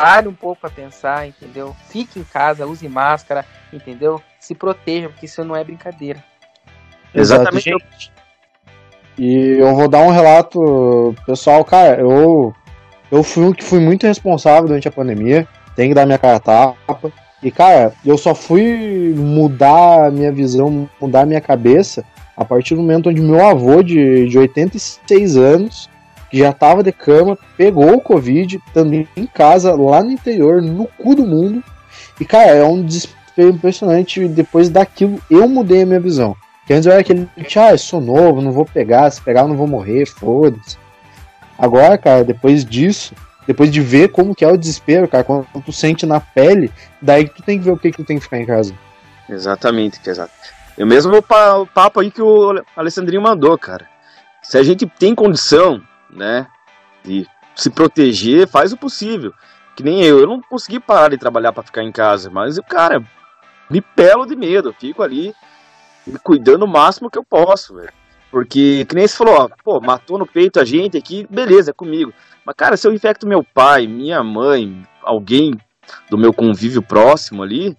pare um pouco para pensar, entendeu? Fique em casa, use máscara, entendeu? Se proteja, porque isso não é brincadeira. Exatamente. Exatamente. E eu vou dar um relato, pessoal, cara, eu eu fui um que fui muito responsável durante a pandemia, tem que dar minha cara tapa. E cara, eu só fui mudar a minha visão, mudar a minha cabeça a partir do momento onde meu avô de, de 86 anos já tava de cama, pegou o Covid, também em casa, lá no interior, no cu do mundo. E, cara, é um desespero impressionante. Depois daquilo, eu mudei a minha visão. Que antes eu era aquele, ah, eu sou novo, não vou pegar, se pegar eu não vou morrer, foda-se. Agora, cara, depois disso, depois de ver como que é o desespero, cara, quando tu sente na pele, daí tu tem que ver o que, que tu tem que ficar em casa. Exatamente, exato. Eu mesmo o papo aí que o Alessandrinho mandou, cara. Se a gente tem condição né? De se proteger, faz o possível. Que nem eu, eu não consegui parar de trabalhar para ficar em casa, mas o cara me pelo de medo, eu fico ali me cuidando o máximo que eu posso, velho. Porque, que nem você falou, ó, pô, matou no peito a gente aqui, beleza, é comigo. Mas, cara, se eu infecto meu pai, minha mãe, alguém do meu convívio próximo ali,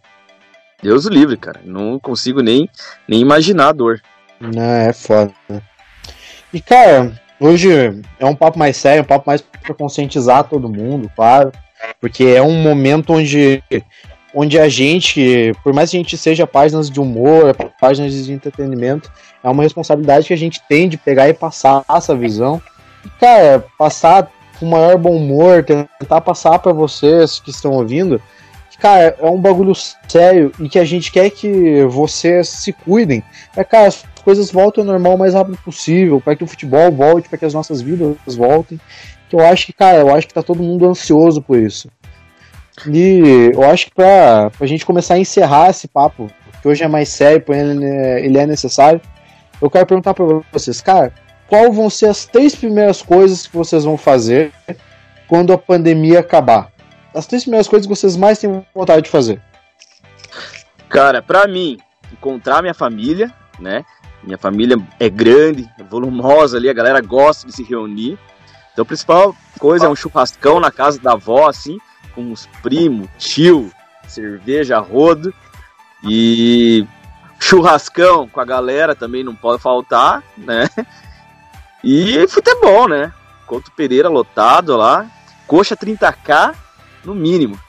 Deus o livre, cara. Não consigo nem, nem imaginar a dor. Não, é foda. E, cara, Hoje é um papo mais sério, um papo mais para conscientizar todo mundo, claro, porque é um momento onde, onde a gente, por mais que a gente seja páginas de humor, páginas de entretenimento, é uma responsabilidade que a gente tem de pegar e passar essa visão. E, cara, passar com o maior bom humor, tentar passar para vocês que estão ouvindo, cara, é um bagulho sério e que a gente quer que vocês se cuidem. É, cara, coisas voltem ao normal o mais rápido possível, para que o futebol volte, para que as nossas vidas voltem. Que eu acho que, cara, eu acho que tá todo mundo ansioso por isso. E eu acho que pra, pra gente começar a encerrar esse papo, que hoje é mais sério, porém ele é necessário, eu quero perguntar para vocês, cara, qual vão ser as três primeiras coisas que vocês vão fazer quando a pandemia acabar? As três primeiras coisas que vocês mais têm vontade de fazer. Cara, para mim, encontrar minha família, né? Minha família é grande, é volumosa ali, a galera gosta de se reunir. Então a principal coisa é um churrascão na casa da avó, assim, com os primos, tio, cerveja, rodo. E churrascão com a galera também não pode faltar, né? E futebol, né? Couto Pereira lotado lá. Coxa 30k no mínimo.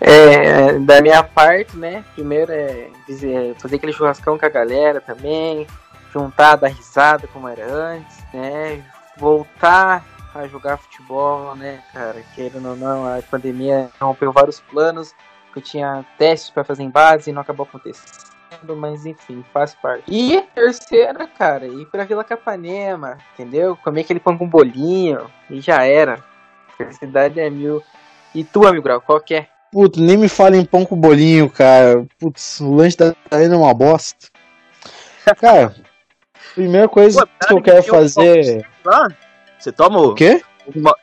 É, da minha parte, né? Primeiro é dizer, fazer aquele churrascão com a galera também, juntar, dar risada como era antes, né? Voltar a jogar futebol, né, cara? Querendo ou não, a pandemia rompeu vários planos. Eu tinha testes para fazer em base e não acabou acontecendo mas enfim, faz parte. E terceira, cara, ir pra Vila Capanema, entendeu? Comer aquele pão com bolinho e já era. Felicidade é mil. E tu, amigo Grau, qual que é? Putz, nem me fala em pão com bolinho, cara. Putz, o lanche da arena é uma bosta. Cara, primeira coisa Pô, que eu quero fazer. Ah, você toma o. quê?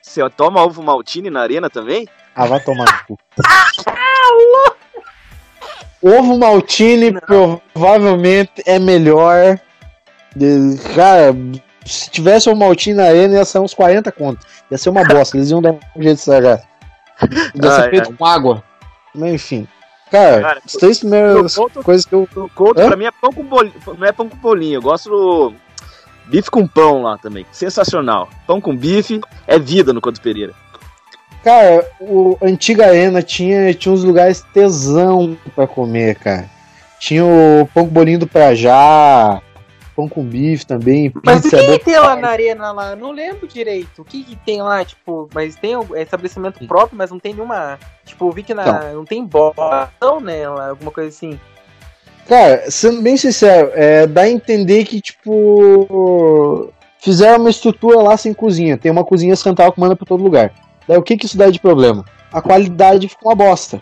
Você toma ovo maltine na arena também? Ah, vai tomar no cu. Ovo maltine Não. provavelmente é melhor. Cara, se tivesse um maltine na arena, ia ser uns 40 contos. Ia ser uma bosta. Eles iam dar um jeito de estragar. Ia ser feito com água. Mas enfim. Cara, Cara as três primeiras coisas que eu. Conto, pra mim é pão com bolinho. Não é pão com bolinho. Eu gosto do bife com pão lá também. Sensacional. Pão com bife é vida no Couto Pereira. Cara, o Antiga Arena tinha, tinha uns lugares tesão para comer, cara. Tinha o pão com bolinho do Prajá, pão com bife também. Mas o que, que tem lá na arena lá? Não lembro direito. O que, que tem lá, tipo, mas tem um estabelecimento próprio, mas não tem nenhuma. Tipo, eu vi que na, não, não tem bola, não, né? Alguma coisa assim. Cara, sendo bem sincero, é, dá a entender que, tipo. Fizeram uma estrutura lá sem cozinha. Tem uma cozinha central que manda pra todo lugar. Daí o que, que isso dá de problema? A qualidade ficou uma bosta.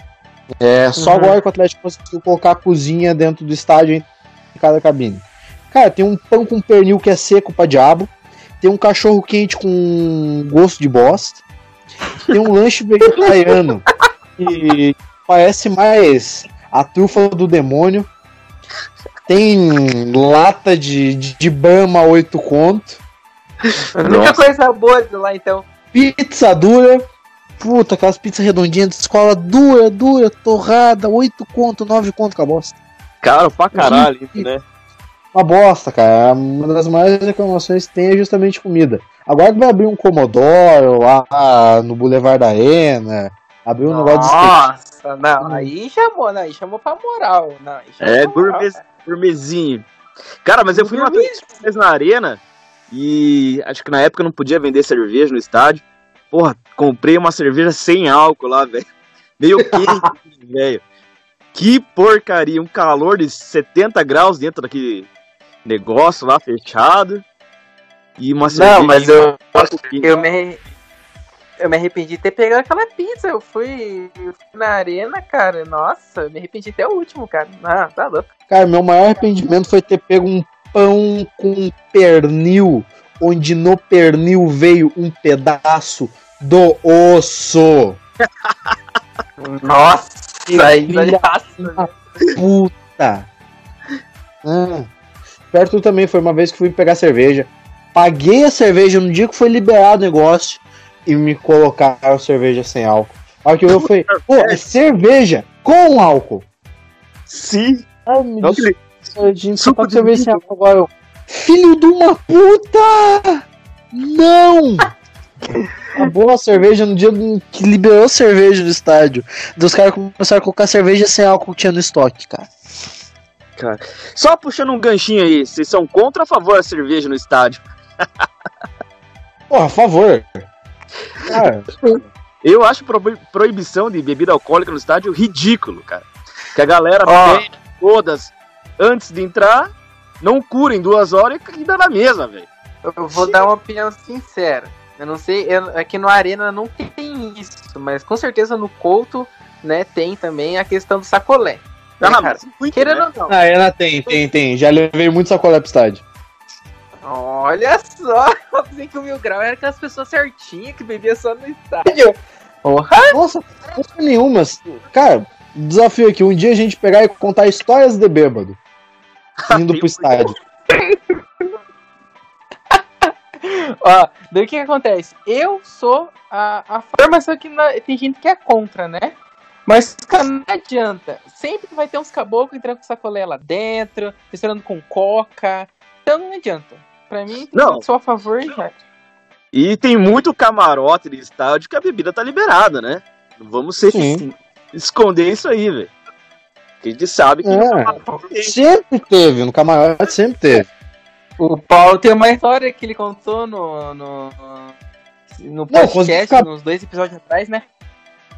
É só uhum. agora que o Atlético conseguiu colocar a cozinha dentro do estádio em cada cabine. Cara, tem um pão com pernil que é seco pra diabo. Tem um cachorro quente com gosto de bosta. Tem um lanche vegetariano que parece mais a trufa do demônio. Tem lata de, de, de Bama 8 conto. Muita coisa boa de lá então. Pizza dura. Puta, aquelas pizzas redondinhas de escola dura, dura, torrada, 8 conto, 9 conto com a bosta. Caro pra caralho, né? Uma bosta, cara. Uma das maiores reclamações que tem é justamente comida. Agora vai abrir um Comodoro lá no Boulevard da Arena. Abrir um negócio de. Nossa, não, aí chamou, né? Aí chamou pra moral. Não, é, gourmet, gourmetzinho. Cara, mas eu fui uma vez na arena e acho que na época não podia vender cerveja no estádio. Porra, comprei uma cerveja sem álcool lá, velho. Meio quente, velho. Que porcaria, um calor de 70 graus dentro daquele negócio lá fechado. E uma cerveja. Não, mas eu, eu me, eu me arrependi de ter pegado aquela pizza. Eu fui, eu fui na arena, cara. Nossa, eu me arrependi até o último, cara. Ah, tá louco. Cara, meu maior arrependimento foi ter pego um pão com pernil, onde no pernil veio um pedaço do osso. Nossa, aí puta. Ah, perto também foi uma vez que fui pegar cerveja. Paguei a cerveja no dia que foi liberado o negócio e me colocaram cerveja sem álcool. Aí que eu falei, pô, é cerveja com álcool. Sim. Ai, me Sardinha, só pra ver se agora. Filho de uma puta! Não! Acabou a cerveja no dia que liberou a cerveja no estádio. Dos caras começaram a colocar cerveja sem álcool que tinha no estoque, cara. Cara, só puxando um ganchinho aí, vocês são contra ou a favor da cerveja no estádio? Porra, a favor. Cara. Eu acho proibição de bebida alcoólica no estádio ridículo, cara. Que a galera oh. todas antes de entrar, não cura em duas horas e dá na mesa, velho. Eu vou dar uma opinião sincera. Eu não sei, eu, aqui no Arena não tem isso, mas com certeza no Couto, né, tem também a questão do sacolé. Né, ah, cara? Muito, Querendo né? ou não. Na Arena tem, tem, tem. Já levei muito sacolé pro estádio. Olha só, eu pensei que o Mil Grau era aquelas pessoas certinhas que bebia só no estádio. Porra! Nossa, não nenhuma. Cara, desafio aqui, um dia a gente pegar e contar histórias de bêbado. Indo pro estádio. Ó, daí o que, que, acontece? Eu sou a, a formação que na, tem gente que é contra, né? Mas não adianta. Sempre vai ter uns caboclos entrando com sacolé lá dentro, misturando com coca. Então não adianta. Pra mim, não. sou a favor e já. E tem muito camarote de estádio que a bebida tá liberada, né? Vamos ser Sim. esconder isso aí, velho. A gente sabe que. É. Sempre teve, no camarote sempre teve. O Paulo tem uma história que ele contou no. no, no podcast, ficar... nos dois episódios atrás, né?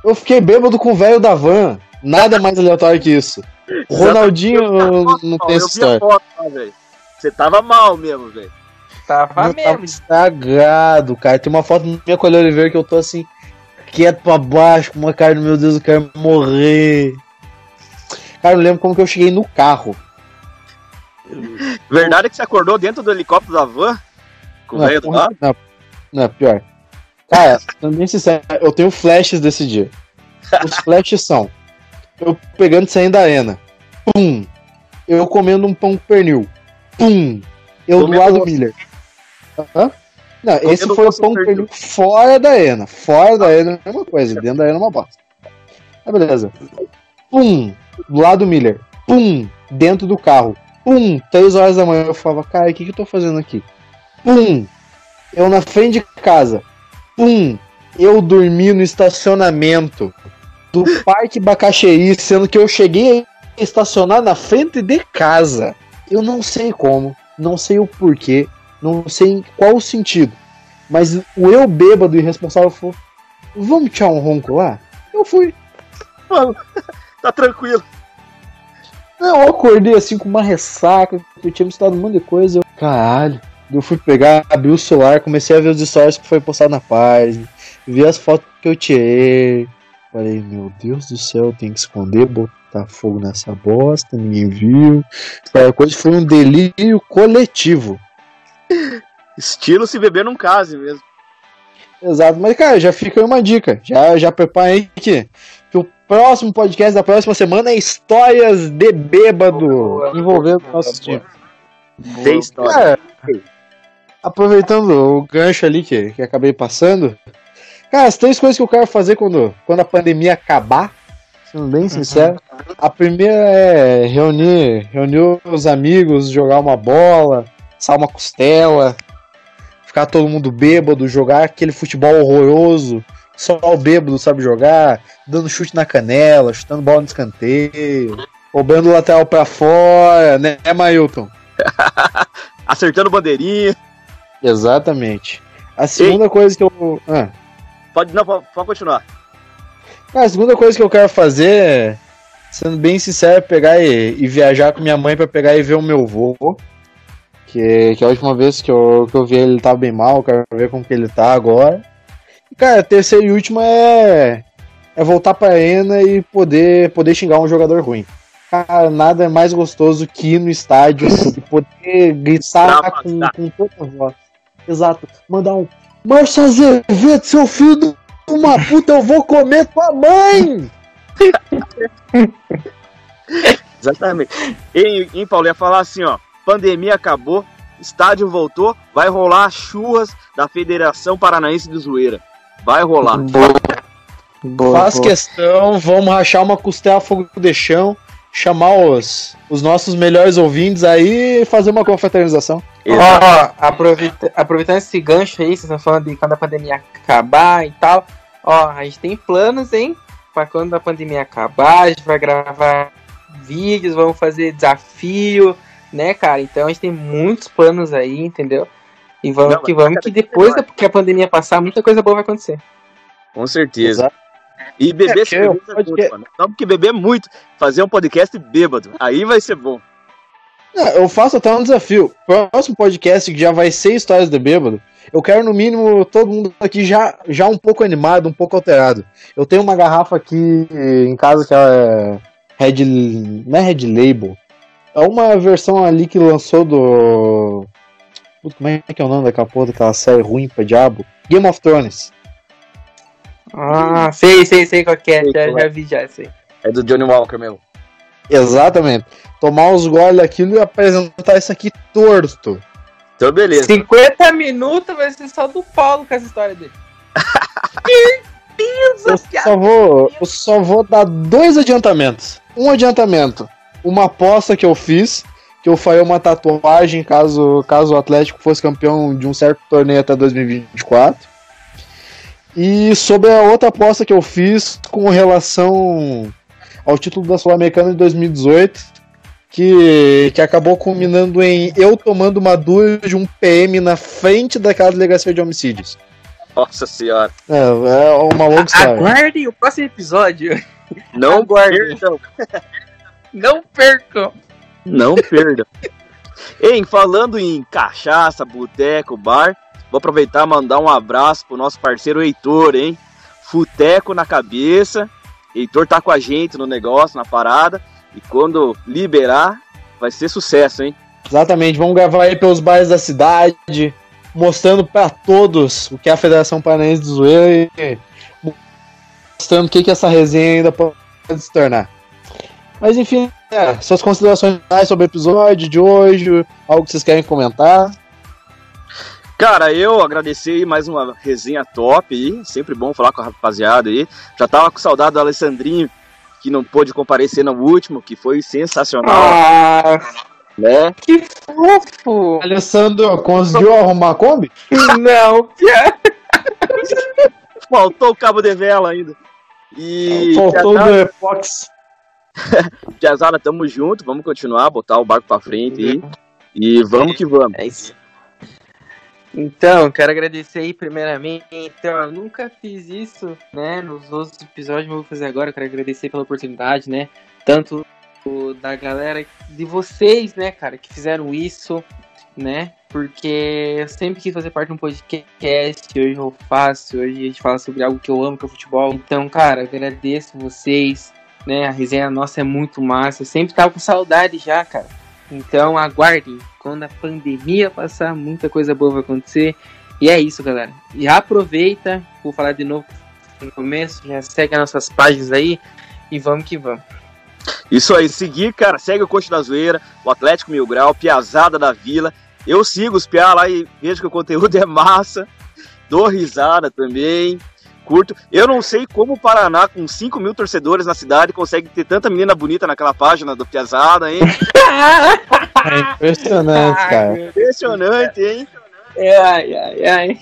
Eu fiquei bêbado com o velho da van. Nada mais aleatório que isso. O Ronaldinho não, não tem essa história. Foto, Você tava mal mesmo, velho. Tava eu mesmo. Tava estragado, cara. Tem uma foto minha com o Oliveira que eu tô assim, quieto pra baixo, com uma cara, meu Deus, eu quero morrer. Cara, eu lembro como que eu cheguei no carro. Verdade que você acordou dentro do helicóptero da van? Com o velho do lado? Não, não, pior. Cara, também sincero, eu tenho flashes desse dia. Os flashes são eu pegando saindo da arena. Pum! Eu comendo um pão com pernil. Pum! Eu comendo do lado Miller. Hã? Não, comendo esse foi o pão com pernil fora da arena. Fora da arena é uma coisa, dentro da arena é uma bosta. Ah, beleza. Pum! Do lado Miller. Pum! Dentro do carro. Pum! Três horas da manhã eu falava, cara, o que, que eu tô fazendo aqui? Pum! Eu na frente de casa. Pum! Eu dormi no estacionamento do Parque Bacaxeri, sendo que eu cheguei a estacionar na frente de casa. Eu não sei como, não sei o porquê, não sei em qual o sentido. Mas o eu bêbado e responsável falou: Vamos tirar um ronco lá? Eu fui. Mano, tá tranquilo. Eu acordei assim com uma ressaca, eu tinha misturado um monte de coisa. Eu, caralho. Eu fui pegar, abri o celular, comecei a ver os stories que foi postado na página, vi as fotos que eu tirei, Falei, meu Deus do céu, tem que esconder, botar fogo nessa bosta, ninguém viu. A coisa foi um delírio coletivo. Estilo se beber num case mesmo. Exato, mas cara, já fica aí uma dica. Já, já prepara aí que, que o próximo podcast da próxima semana é histórias de bêbado envolvendo nossos times. Tem história. Aproveitando o gancho ali que, que acabei passando, Cara, as três coisas que eu quero fazer quando, quando a pandemia acabar, sendo bem sincero. Uhum. A primeira é reunir, reunir os amigos, jogar uma bola, assar uma costela, ficar todo mundo bêbado, jogar aquele futebol horroroso. Só o bêbado sabe jogar, dando chute na canela, chutando bola no escanteio, roubando o lateral pra fora, né, Mailton? Acertando bandeirinha. Exatamente. A segunda Ei. coisa que eu. Ah. Pode, não, pode, pode continuar. Ah, a segunda coisa que eu quero fazer, sendo bem sincero, é pegar e, e viajar com minha mãe para pegar e ver o meu avô. Que, que a última vez que eu, que eu vi ele, ele tava bem mal, quero ver como que ele tá agora. E, cara, a terceira e última é, é voltar pra arena e poder, poder xingar um jogador ruim. Cara, nada é mais gostoso que ir no estádio e poder gritar com, com toda a voz. Exato. Mandar um Márcio Azevedo, seu filho de uma puta, eu vou comer tua mãe! Exatamente. Em, em Paulo, ia falar assim, ó. Pandemia acabou, estádio voltou, vai rolar churras da Federação Paranaense de Zoeira. Vai rolar. Boa. Boa, Faz boa. questão, vamos rachar uma costela fogo de chão chamar os, os nossos melhores ouvintes aí e fazer uma confraternização. Ó, oh, aproveita, aproveitando esse gancho aí, vocês estão falando de quando a pandemia acabar e tal. Ó, a gente tem planos, hein? Pra quando a pandemia acabar, a gente vai gravar vídeos, vamos fazer desafio, né, cara? Então a gente tem muitos planos aí, entendeu? E vamos Não, que vamos, que depois que a pandemia passar, muita coisa boa vai acontecer. Com certeza. Exato. E beber é, cerveja é muito, mano. Não porque beber muito, fazer um podcast bêbado. Aí vai ser bom. É, eu faço até um desafio. Próximo podcast que já vai ser histórias de bêbado. Eu quero no mínimo todo mundo aqui já, já um pouco animado, um pouco alterado. Eu tenho uma garrafa aqui em casa que é Red, não é Red Label. É uma versão ali que lançou do. Como é que é o nome daquela porra daquela série ruim pra diabo? Game of Thrones. Ah, sei, sei, sei qual que é. Já, já vi já, sei. É do Johnny Walker mesmo. Exatamente. Tomar os goles daquilo e apresentar isso aqui torto. Então, beleza. 50 minutos vai ser só do Paulo com essa história dele. eu só, vou, eu só vou dar dois adiantamentos. Um adiantamento. Uma aposta que eu fiz, que eu faria uma tatuagem caso, caso o Atlético fosse campeão de um certo torneio até 2024. E sobre a outra aposta que eu fiz com relação ao título da Sul-Americana de 2018, que, que acabou culminando em eu tomando uma dura de um PM na frente daquela delegacia de homicídios. Nossa senhora. É, é uma longa história. Aguardem o próximo episódio. Não Aguardem. perdam. Não percam. Não perdam. Ei, falando em cachaça, boteco, bar, vou aproveitar e mandar um abraço pro nosso parceiro Heitor, hein? Futeco na cabeça. Heitor tá com a gente no negócio, na parada. E quando liberar, vai ser sucesso, hein? Exatamente, vamos gravar aí pelos bairros da cidade, mostrando pra todos o que é a Federação Paranaense de Zoeira e mostrando o que, que essa resenha ainda pode se tornar. Mas enfim, é, suas considerações sobre o episódio de hoje, algo que vocês querem comentar. Cara, eu agradecer aí mais uma resenha top aí. Sempre bom falar com a rapaziada aí. Já tava com saudade do Alessandrinho, que não pôde comparecer no último, que foi sensacional, Ah, né? que fofo. Alessandro, conseguiu arrumar a Kombi? Não, Pia. Faltou o cabo de vela ainda. E Faltou Piazada, do Epox. Piazada, tamo junto, vamos continuar, botar o barco pra frente aí. E vamos que vamos. É isso. Então, quero agradecer aí primeiramente. Então, eu nunca fiz isso, né? Nos outros episódios, mas vou fazer agora. Eu quero agradecer pela oportunidade, né? Tanto da galera, de vocês, né, cara, que fizeram isso, né? Porque eu sempre quis fazer parte de um podcast, hoje eu faço, hoje a gente fala sobre algo que eu amo, que é o futebol. Então, cara, agradeço vocês, né? A resenha nossa é muito massa. Eu sempre tava com saudade já, cara. Então aguardem, quando a pandemia passar, muita coisa boa vai acontecer. E é isso, galera. E aproveita, vou falar de novo no começo, já segue as nossas páginas aí e vamos que vamos. Isso aí, seguir, cara, segue o Coach da Zoeira, o Atlético Mil Grau, Piazada da Vila. Eu sigo os Piá lá e vejo que o conteúdo é massa. Dou risada também. Curto. Eu não sei como o Paraná, com 5 mil torcedores na cidade, consegue ter tanta menina bonita naquela página do Piazada, hein? É impressionante, cara. Impressionante, hein? Ai, ai, ai.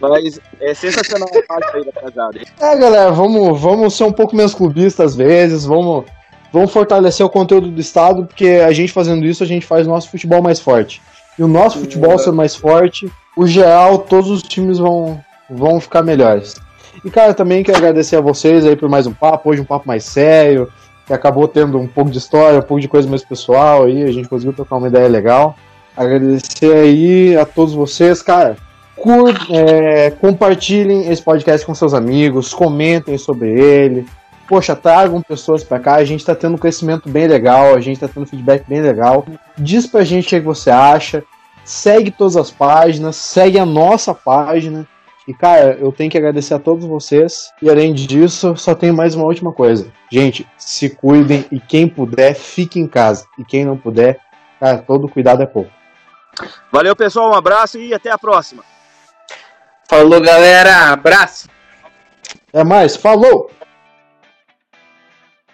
Mas é sensacional a parte aí da Piazada. hein? É, galera, vamos, vamos ser um pouco menos clubistas às vezes, vamos, vamos fortalecer o conteúdo do estado, porque a gente fazendo isso, a gente faz o nosso futebol mais forte. E o nosso futebol sendo mais forte, o geral, todos os times vão, vão ficar melhores. E, cara, também quero agradecer a vocês aí por mais um papo, hoje um papo mais sério, que acabou tendo um pouco de história, um pouco de coisa mais pessoal aí, a gente conseguiu trocar uma ideia legal. Agradecer aí a todos vocês, cara. Cur, é, compartilhem esse podcast com seus amigos, comentem sobre ele. Poxa, tragam pessoas pra cá. A gente tá tendo um crescimento bem legal, a gente tá tendo feedback bem legal. Diz pra gente o que você acha. Segue todas as páginas, segue a nossa página. E, cara, eu tenho que agradecer a todos vocês. E além disso, só tenho mais uma última coisa. Gente, se cuidem e quem puder, fique em casa. E quem não puder, cara, todo cuidado é pouco. Valeu, pessoal. Um abraço e até a próxima. Falou, galera. Abraço. É mais, falou!